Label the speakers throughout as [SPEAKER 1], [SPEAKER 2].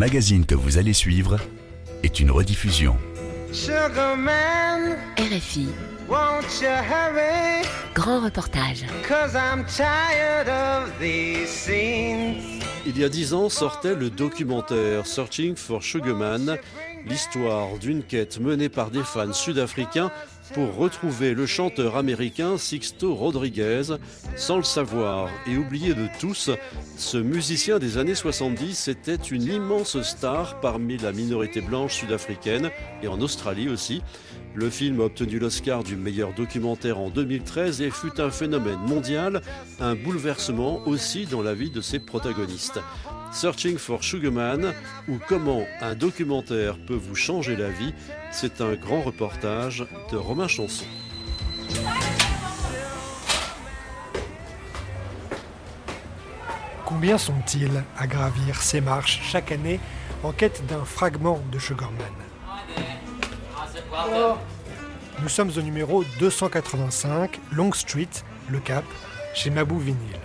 [SPEAKER 1] magazine que vous allez suivre est une rediffusion.
[SPEAKER 2] Sugarman,
[SPEAKER 3] RFI,
[SPEAKER 2] won't you hurry?
[SPEAKER 3] grand reportage.
[SPEAKER 2] Cause I'm tired of these scenes.
[SPEAKER 4] Il y a dix ans sortait le documentaire Searching for Sugarman, l'histoire d'une quête menée par des fans sud-africains pour retrouver le chanteur américain Sixto Rodriguez. Sans le savoir et oublié de tous, ce musicien des années 70 était une immense star parmi la minorité blanche sud-africaine et en Australie aussi. Le film a obtenu l'Oscar du meilleur documentaire en 2013 et fut un phénomène mondial, un bouleversement aussi dans la vie de ses protagonistes. Searching for Sugarman ou comment un documentaire peut vous changer la vie, c'est un grand reportage de Romain Chanson.
[SPEAKER 5] Combien sont-ils à gravir ces marches chaque année en quête d'un fragment de Sugarman Nous sommes au numéro 285, Long Street, Le Cap, chez Mabou Vinyl.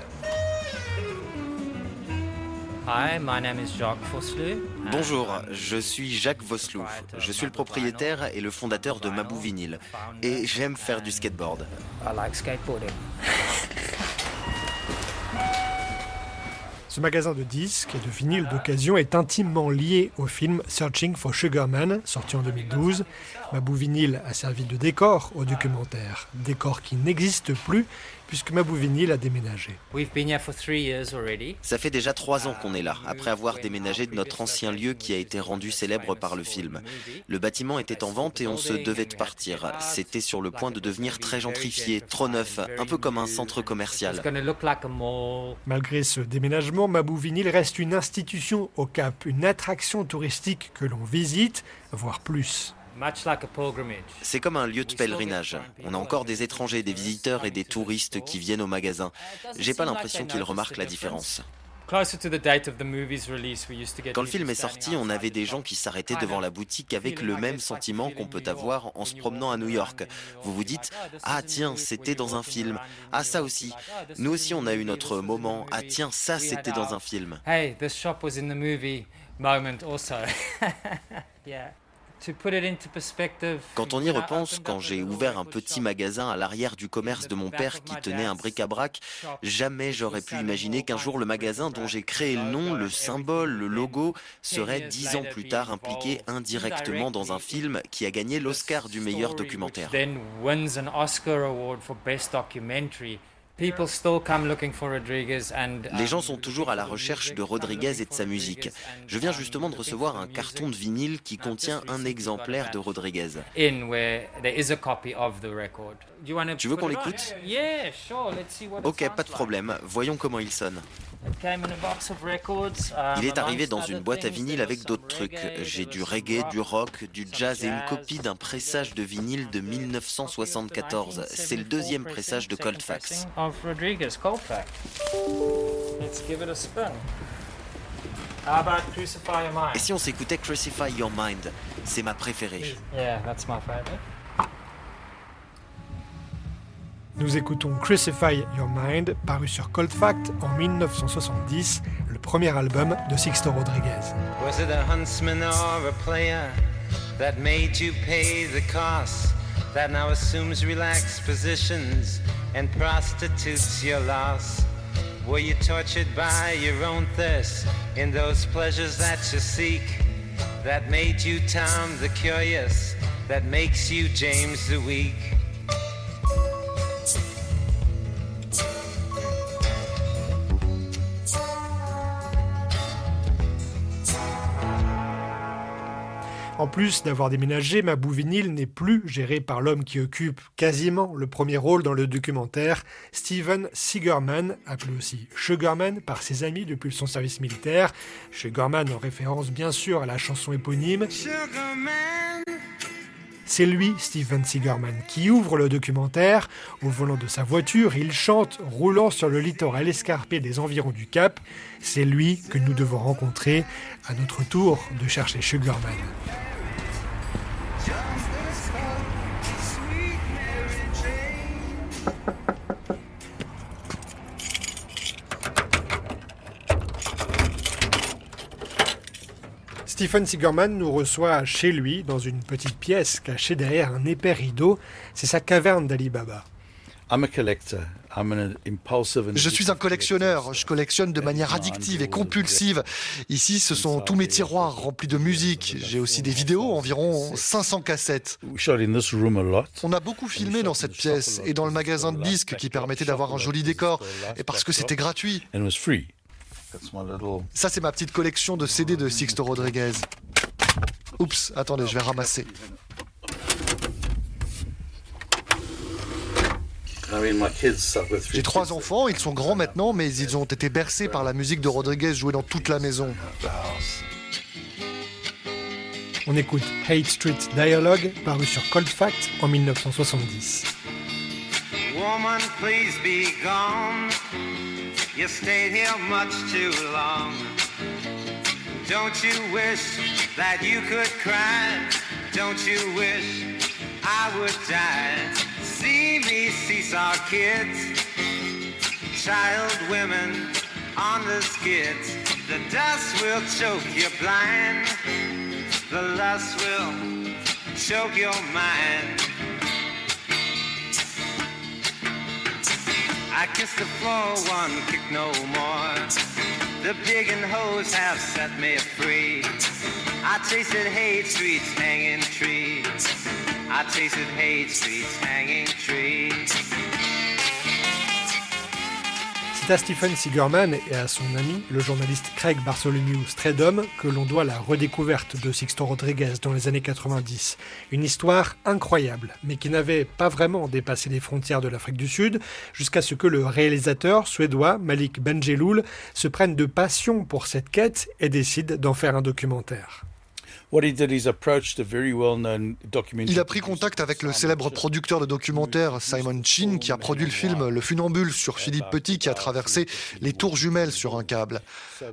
[SPEAKER 6] Hi, my name is Jacques Foslu.
[SPEAKER 7] Bonjour, je suis Jacques Voslou. Je suis le propriétaire et le fondateur de Mabou Vinyl. Et j'aime faire du skateboard.
[SPEAKER 6] I like skateboarding.
[SPEAKER 5] Ce magasin de disques et de vinyles d'occasion est intimement lié au film Searching for Sugarman, sorti en 2012. Mabou Vinyl a servi de décor au documentaire, décor qui n'existe plus puisque Mabou Vinyl a déménagé.
[SPEAKER 6] We've been here for three years already.
[SPEAKER 7] Ça fait déjà trois ans qu'on est là, après avoir déménagé de notre ancien lieu qui a été rendu célèbre par le film. Le bâtiment était en vente et on se devait de partir. C'était sur le point de devenir très gentrifié, trop neuf, un peu comme un centre commercial.
[SPEAKER 6] It's going to look like a mall.
[SPEAKER 5] Malgré ce déménagement, Mabou Vinyl reste une institution au Cap, une attraction touristique que l'on visite, voire plus.
[SPEAKER 6] Much like a pilgrimage.
[SPEAKER 7] C'est comme un lieu de pèlerinage. On a encore des étrangers, des visiteurs et des touristes qui viennent au magasin. J'ai pas l'impression qu'ils remarquent la différence.
[SPEAKER 6] Closer to the date of the movie's release, we used to get
[SPEAKER 7] Quand le film est sorti, on avait des gens qui s'arrêtaient devant la boutique avec le même sentiment qu'on peut avoir en se promenant à New York. Vous vous dites, ah tiens, c'était dans un film. Ah ça aussi. Nous aussi, on a eu notre moment. Ah tiens, ça c'était dans un film.
[SPEAKER 6] Hey, this shop was in the movie moment also. yeah. To put it into perspective.
[SPEAKER 7] Quand on y repense, quand j'ai ouvert un petit magasin à l'arrière du commerce de mon père qui tenait un bric-à-brac, jamais j'aurais pu imaginer qu'un jour le magasin dont j'ai créé le nom, le symbole, le logo, serait dix ans plus tard impliqué indirectement dans un film qui a gagné l'Oscar du meilleur documentaire. Les gens sont toujours à la recherche de Rodriguez et de sa musique. Je viens justement de recevoir un carton de vinyle qui contient un exemplaire de Rodriguez.
[SPEAKER 6] in where there is a copy of the record. Do you want to
[SPEAKER 7] Tu veux qu'on l'écoute?
[SPEAKER 6] Yeah, sure. Let's see what it
[SPEAKER 7] Ok, pas de problème. Voyons comment il sonne.
[SPEAKER 6] Um,
[SPEAKER 7] Il est arrivé dans une boîte à vinyle avec d'autres trucs. J'ai du reggae, du rock, du jazz et une copie d'un pressage de vinyle de 1974. C'est le deuxième pressage de Cold Fax.
[SPEAKER 6] Of Rodriguez, Coldfax. Let's give it a spin. How about Crucify Your Mind?
[SPEAKER 7] Et si on s'écoutait Crucify Your Mind? C'est ma préférée.
[SPEAKER 6] Yeah, that's my favorite.
[SPEAKER 5] Nous écoutons Crucify Your Mind, paru sur Cold Fact en 1970, le premier album de Sixto Rodriguez.
[SPEAKER 2] Was it a huntsman or a player that made you pay the cost? That now assumes relaxed positions and prostitutes your loss? Were you tortured by your own thirst in those pleasures that you seek? That made you Tom the Curious, that makes you James the Weak?
[SPEAKER 5] En plus d'avoir déménagé, Mabou Vinyl n'est plus géré par l'homme qui occupe quasiment le premier rôle dans le documentaire, Steven Sigerman, appelé aussi Sugarman par ses amis depuis son service militaire. Sugarman en référence bien sûr à la chanson éponyme.
[SPEAKER 2] Sugarman,
[SPEAKER 5] C'est lui, Steven Sigerman, qui ouvre le documentaire. Au volant de sa voiture, il chante, roulant sur le littoral escarpé des environs du Cap. C'est lui que nous devons rencontrer à notre tour de chercher Sugarman. Stephen Sigerman nous reçoit chez lui, dans une petite pièce cachée derrière un épais rideau. C'est sa caverne d'Alibaba.
[SPEAKER 3] Je suis un collectionneur. Je collectionne de manière addictive et compulsive. Ici, ce sont tous mes tiroirs remplis de musique. J'ai aussi des vidéos, environ 500 cassettes. On a beaucoup filmé dans cette pièce et dans le magasin de disques qui permettait d'avoir un joli décor et parce que c'était gratuit. Ça, c'est ma petite collection de CD de Sixto Rodriguez. Oups, attendez, je vais ramasser. J'ai trois enfants, ils sont grands maintenant, mais ils ont été bercés par la musique de Rodriguez jouée dans toute la maison.
[SPEAKER 5] On écoute Hate Street Dialogue, paru sur Cold Fact en 1970. Woman, please be gone. You stayed here much too long. Don't you wish that you could cry? Don't you wish I would die? see me seesaw kids, child women on the skids. The dust will choke you blind, the lust will choke your mind. I kiss the floor, one kick no more. The and hoes have set me free. I tasted hate streets, hanging trees. I tasted hate streets, hanging trees. C'est à Stephen Sigerman et à son ami, le journaliste Craig Bartholomew Stradom, que l'on doit la redécouverte de Sixto Rodriguez dans les années 90. Une histoire incroyable, mais qui n'avait pas vraiment dépassé les frontières de l'Afrique du Sud, jusqu'à ce que le réalisateur suédois Malik Benjeloul se prenne de passion pour cette quête et décide d'en faire un documentaire.
[SPEAKER 3] Il a pris contact avec le célèbre producteur de documentaires Simon Chin qui a produit le film Le Funambule sur Philippe Petit qui a traversé les tours jumelles sur un câble.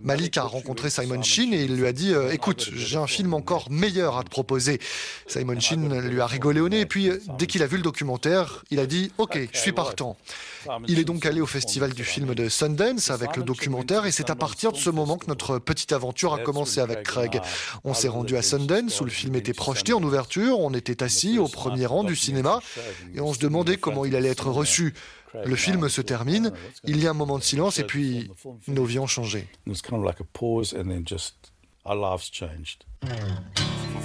[SPEAKER 3] Malik a rencontré Simon Chin et il lui a dit euh, Écoute, j'ai un film encore meilleur à te proposer. Simon Chin lui a rigolé au nez et puis dès qu'il a vu le documentaire, il a dit Ok, je suis partant. Il est donc allé au festival du film de Sundance avec le documentaire et c'est à partir de ce moment que notre petite aventure a commencé avec Craig. On s'est rendu à Sundance où le film était projeté en ouverture, on était assis au premier rang du cinéma et on se demandait comment il allait être reçu. Le film se termine, il y a un moment de silence et puis nos vies ont changé.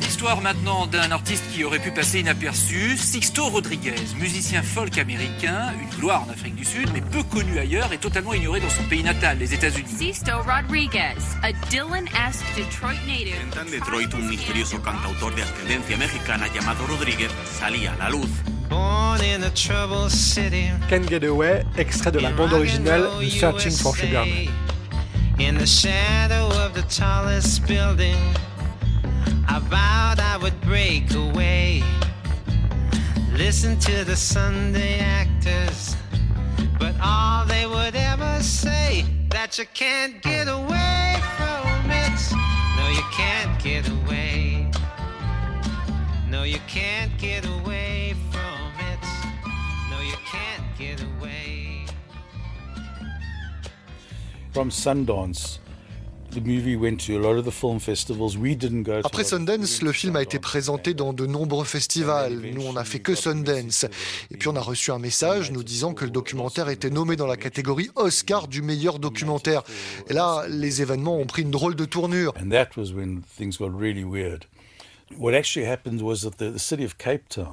[SPEAKER 8] L'histoire maintenant d'un artiste qui aurait pu passer inaperçu, Sixto Rodriguez, musicien folk américain, une gloire en Afrique du Sud, mais peu connu ailleurs et totalement ignoré dans son pays natal, les États-Unis.
[SPEAKER 9] Sixto Rodriguez, a Dylan-esque Detroit native.
[SPEAKER 10] En Detroit, un misterioso cantautor de ascendencia mexicana llamado Rodriguez salía a la luz.
[SPEAKER 5] Born in a troubled city. Can't Get Away, extrait de la bande originale de Searching for Sugar Man. In the shadow of the tallest building, I vowed I would break away. Listen to the Sunday actors, but all they would ever say that you can't get away from it. No, you can't get away. No, you can't get away from it. No, you can't get away.
[SPEAKER 3] From Sundance. Après Sundance, le film a été présenté dans de nombreux festivals. Nous, on n'a fait que Sundance. Et puis on a reçu un message nous disant que le documentaire était nommé dans la catégorie Oscar du meilleur documentaire. Et là, les événements ont pris une drôle de tournure.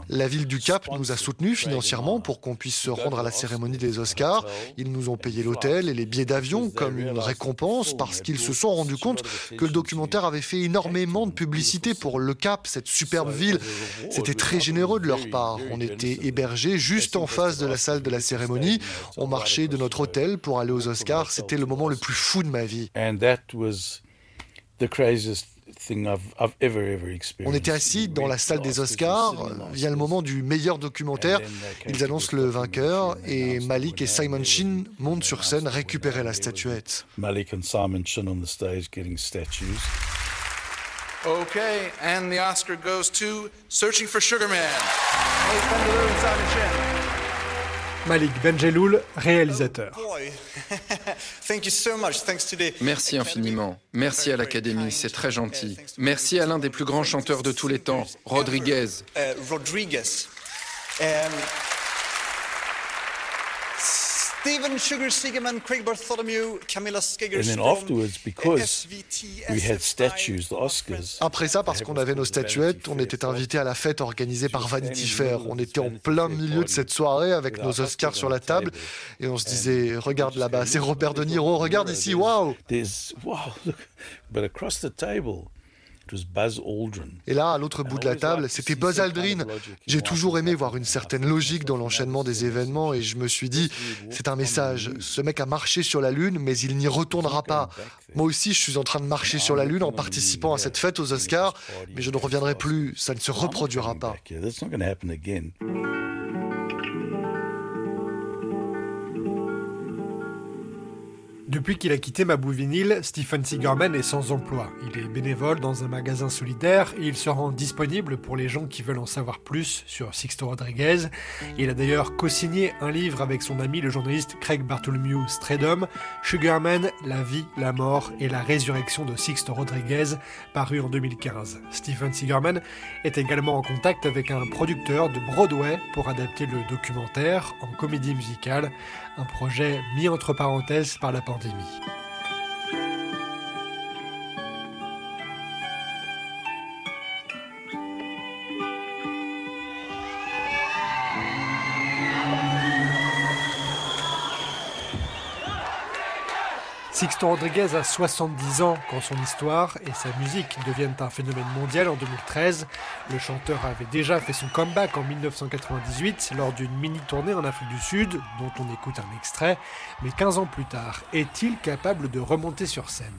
[SPEAKER 3] La ville du Cap nous a soutenus financièrement pour qu'on puisse se rendre à la cérémonie des Oscars. Ils nous ont payé l'hôtel et les billets d'avion comme une récompense parce qu'ils se sont rendus compte que le documentaire avait fait énormément de publicité pour le Cap, cette superbe ville. C'était très généreux de leur part. On était hébergés juste en face de la salle de la cérémonie. On marchait de notre hôtel pour aller aux Oscars. C'était le moment le plus fou de ma vie. On était assis dans la salle des Oscars, vient le moment du meilleur documentaire. Ils annoncent le vainqueur et Malik et Simon Shin montent sur scène récupérer la statuette.
[SPEAKER 11] Malik and Simon Shin on the stage getting statues. Okay, and the Oscar goes to Searching for Sugar Man. Simon Shin.
[SPEAKER 5] Malik Benjeloul, réalisateur.
[SPEAKER 12] Merci infiniment. Merci à l'Académie, c'est très gentil. Merci à l'un des plus grands chanteurs de tous les temps, Rodriguez.
[SPEAKER 11] Stephen Sugar Sigeman, Craig Bartholomew, Camilla Skigger And then afterwards, because we had statues, the Oscars.
[SPEAKER 3] Après ça, parce qu'on avait nos statuettes, on était invité à la fête organisée par Vanity Fair. On était en plein milieu de cette soirée avec nos Oscars sur la table et on se disait, regarde là-bas, c'est Robert De Niro, regarde ici, waouh!
[SPEAKER 11] Wow, but across the table.
[SPEAKER 3] Et là, à l'autre bout de la table, c'était Buzz Aldrin. J'ai toujours aimé voir une certaine logique dans l'enchaînement des événements et je me suis dit, c'est un message. Ce mec a marché sur la Lune, mais il n'y retournera pas. Moi aussi, je suis en train de marcher sur la Lune en participant à cette fête aux Oscars, mais je ne reviendrai plus. Ça ne se reproduira pas.
[SPEAKER 5] Depuis qu'il a quitté Mabou Vinyl, Stephen Sigerman est sans emploi. Il est bénévole dans un magasin solidaire et il se rend disponible pour les gens qui veulent en savoir plus sur Sixto Rodriguez. Il a d'ailleurs co-signé un livre avec son ami le journaliste Craig Bartholomew Stradom, Sugarman, la vie, la mort et la résurrection de Sixto Rodriguez, paru en 2015. Stephen Sigerman est également en contact avec un producteur de Broadway pour adapter le documentaire en comédie musicale un projet mis entre parenthèses par la pandémie pandémie. Sixto Rodriguez a 70 ans quand son histoire et sa musique deviennent un phénomène mondial en 2013. Le chanteur avait déjà fait son comeback en 1998 lors d'une mini-tournée en Afrique du Sud, dont on écoute un extrait. Mais 15 ans plus tard, est-il capable de remonter sur scène?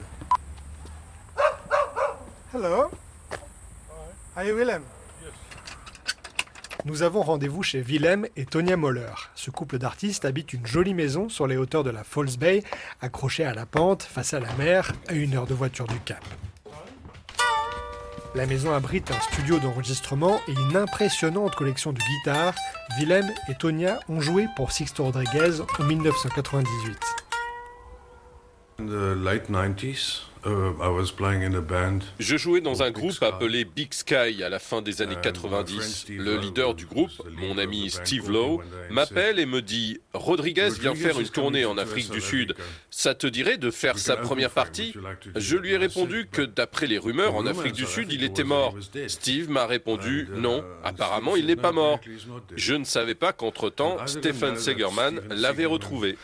[SPEAKER 5] Hello? Willem? Nous avons rendez-vous chez Willem et Tonya Moller. Ce couple d'artistes habite une jolie maison sur les hauteurs de la Falls Bay, accrochée à la pente, face à la mer, à une heure de voiture du Cap. La maison abrite un studio d'enregistrement et une impressionnante collection de guitares. Willem et Tonya ont joué pour Sixto Rodriguez en 1998.
[SPEAKER 13] Uh, Je jouais dans un groupe appelé Big Sky à la fin des années 90. Le leader du groupe, mon ami Steve Lowe, m'appelle et me dit Rodriguez vient faire une tournée en Afrique du Sud. Ça te dirait de faire sa première partie? Je lui ai répondu que d'après les rumeurs en Afrique du Sud, il était mort. Steve m'a répondu uh, non, apparemment il n'est pas mort. Je ne savais pas qu'entre-temps, Stephen Segerman l'avait retrouvé.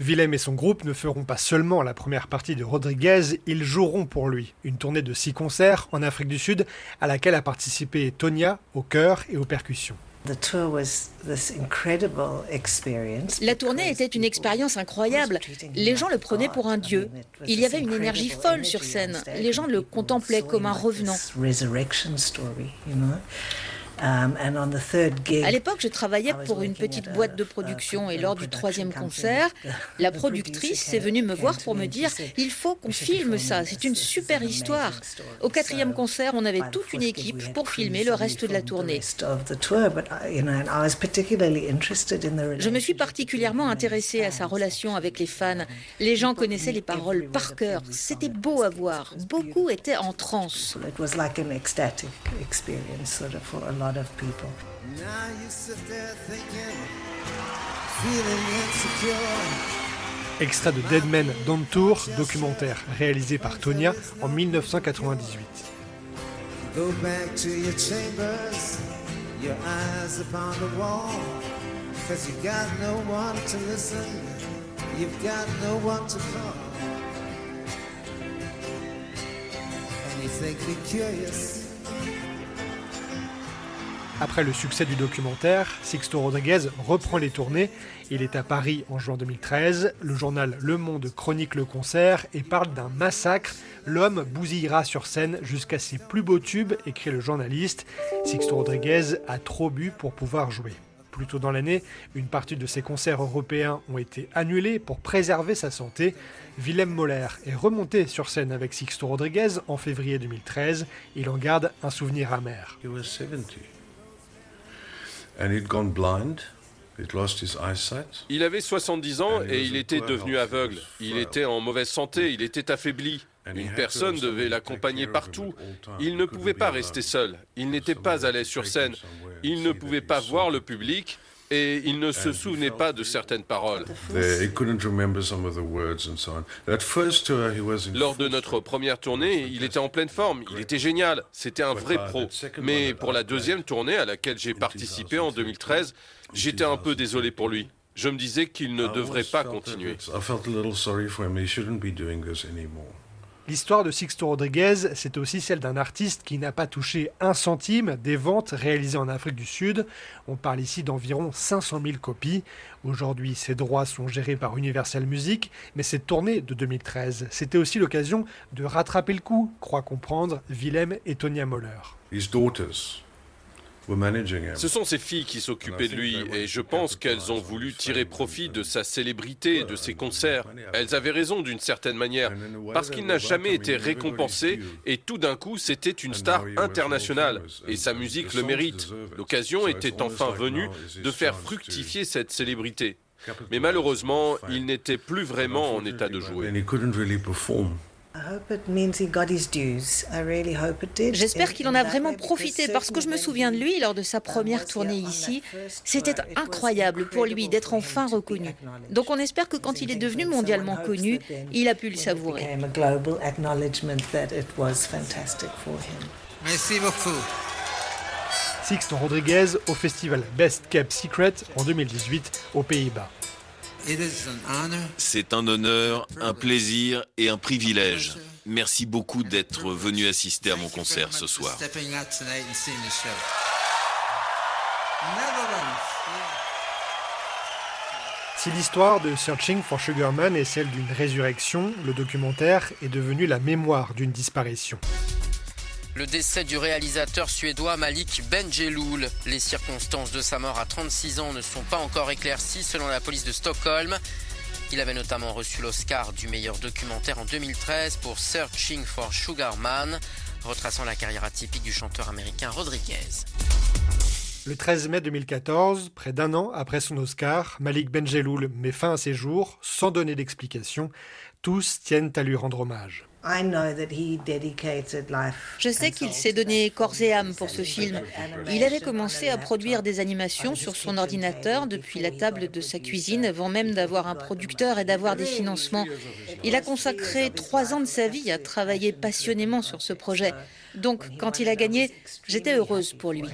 [SPEAKER 5] Willem et son groupe ne feront pas seulement la première partie de Rodriguez, ils joueront pour lui. Une tournée de six concerts en Afrique du Sud à laquelle a participé Tonya au chœur et aux percussions.
[SPEAKER 14] La tournée était une expérience incroyable. Les gens le prenaient pour un dieu. Il y avait une énergie folle sur scène. Les gens le contemplaient comme un revenant. Um, à l'époque, je travaillais pour une petite boîte de production et lors du troisième concert, la productrice est venue me voir pour me dire il faut qu'on filme ça, c'est une super histoire. Au quatrième concert, on avait toute une équipe pour filmer le reste de la tournée. Je me suis particulièrement intéressée à sa relation avec les fans. Les gens connaissaient les paroles par cœur. C'était beau à voir. Beaucoup étaient en transe.
[SPEAKER 5] Extrait de Dead Men Don't Tour, documentaire réalisé par Tonya en 1998. Go back to your chambers, your eyes upon the wall, cause you got no one to listen, you've got no one to call. And you think you're curious. Après le succès du documentaire, Sixto Rodriguez reprend les tournées. Il est à Paris en juin 2013. Le journal Le Monde chronique le concert et parle d'un massacre. L'homme bousillera sur scène jusqu'à ses plus beaux tubes, écrit le journaliste. Sixto Rodriguez a trop bu pour pouvoir jouer. Plus tôt dans l'année, une partie de ses concerts européens ont été annulés pour préserver sa santé. Willem Moller est remonté sur scène avec Sixto Rodriguez en février 2013. Il en garde un souvenir amer.
[SPEAKER 13] Il avait 70 ans et il était devenu aveugle. Il était en mauvaise santé, il était affaibli. Une personne devait l'accompagner partout. Il ne pouvait pas rester seul. Il n'était pas à l'aise sur scène. Il ne pouvait pas voir le public et il ne se souvenait pas de certaines paroles. Lors de notre première tournée, il était en pleine forme, il était génial, c'était un vrai pro. Mais pour la deuxième tournée à laquelle j'ai participé en 2013, j'étais un peu désolé pour lui. Je me disais qu'il ne devrait pas continuer.
[SPEAKER 5] L'histoire de Sixto Rodriguez, c'est aussi celle d'un artiste qui n'a pas touché un centime des ventes réalisées en Afrique du Sud. On parle ici d'environ 500 000 copies. Aujourd'hui, ses droits sont gérés par Universal Music, mais cette tournée de 2013, c'était aussi l'occasion de rattraper le coup, croit comprendre Willem et Tonya Moller.
[SPEAKER 13] Ce sont ses filles qui s'occupaient de lui et je pense qu'elles ont voulu tirer profit de sa célébrité, de ses concerts. Elles avaient raison d'une certaine manière parce qu'il n'a jamais été récompensé et tout d'un coup c'était une star internationale et sa musique le mérite. L'occasion était enfin venue de faire fructifier cette célébrité. Mais malheureusement, il n'était plus vraiment en état de jouer.
[SPEAKER 14] J'espère qu'il en a vraiment profité parce que je me souviens de lui lors de sa première tournée ici. C'était incroyable pour lui d'être enfin reconnu. Donc on espère que quand il est devenu mondialement connu, il a pu le savourer.
[SPEAKER 5] Merci beaucoup. Sixto Rodriguez au festival Best Kept Secret en 2018 aux Pays-Bas.
[SPEAKER 15] C'est un honneur, un plaisir et un privilège. Merci beaucoup d'être venu assister à mon concert ce soir.
[SPEAKER 5] Si l'histoire de Searching for Sugar Man est celle d'une résurrection, le documentaire est devenu la mémoire d'une disparition.
[SPEAKER 16] Le décès du réalisateur suédois Malik Benjeloul. Les circonstances de sa mort à 36 ans ne sont pas encore éclaircies selon la police de Stockholm. Il avait notamment reçu l'Oscar du meilleur documentaire en 2013 pour Searching for Sugar Man, retraçant la carrière atypique du chanteur américain Rodriguez.
[SPEAKER 5] Le 13 mai 2014, près d'un an après son Oscar, Malik Benjeloul met fin à ses jours sans donner d'explication. Tous tiennent à lui rendre hommage.
[SPEAKER 14] Je sais qu'il s'est donné corps et âme pour ce film. Il avait commencé à produire des animations sur son ordinateur depuis la table de sa cuisine avant même d'avoir un producteur et d'avoir des financements. Il a consacré trois ans de sa vie à travailler passionnément sur ce projet. Donc, quand il a gagné, j'étais heureuse pour lui.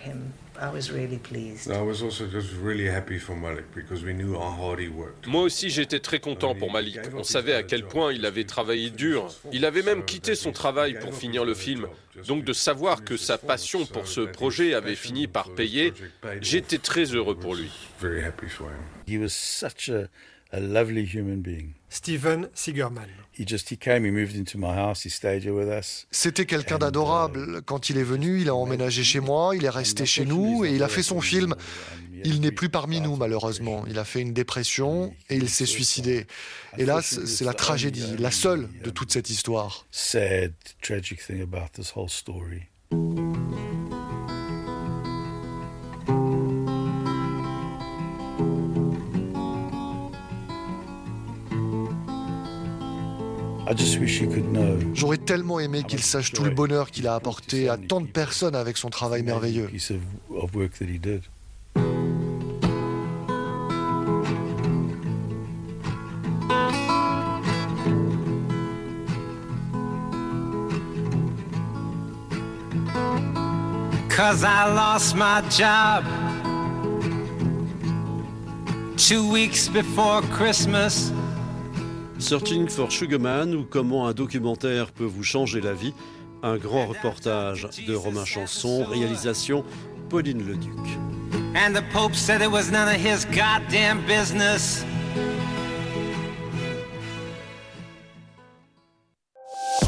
[SPEAKER 13] Moi aussi, j'étais très content pour Malik. On savait à quel point il avait travaillé dur. Il avait même quitté son travail pour finir le film. Donc de savoir que sa passion pour ce projet avait fini par payer, j'étais très heureux pour lui.
[SPEAKER 5] Steven Sigerman.
[SPEAKER 3] C'était quelqu'un d'adorable. Quand il est venu, il a emménagé chez moi, il est resté chez nous et il a fait son film. Il n'est plus parmi nous, malheureusement. Il a fait une dépression et il s'est suicidé. Et là, c'est la tragédie, la seule de toute cette histoire. J'aurais tellement aimé qu'il sache tout le bonheur qu'il a apporté à tant de personnes avec son travail merveilleux. Cause I lost my job
[SPEAKER 4] two weeks before Christmas. Searching for Sugarman ou comment un documentaire peut vous changer la vie. Un grand reportage de Romain Chanson, réalisation Pauline Leduc. And the Pope said it was none of his goddamn business.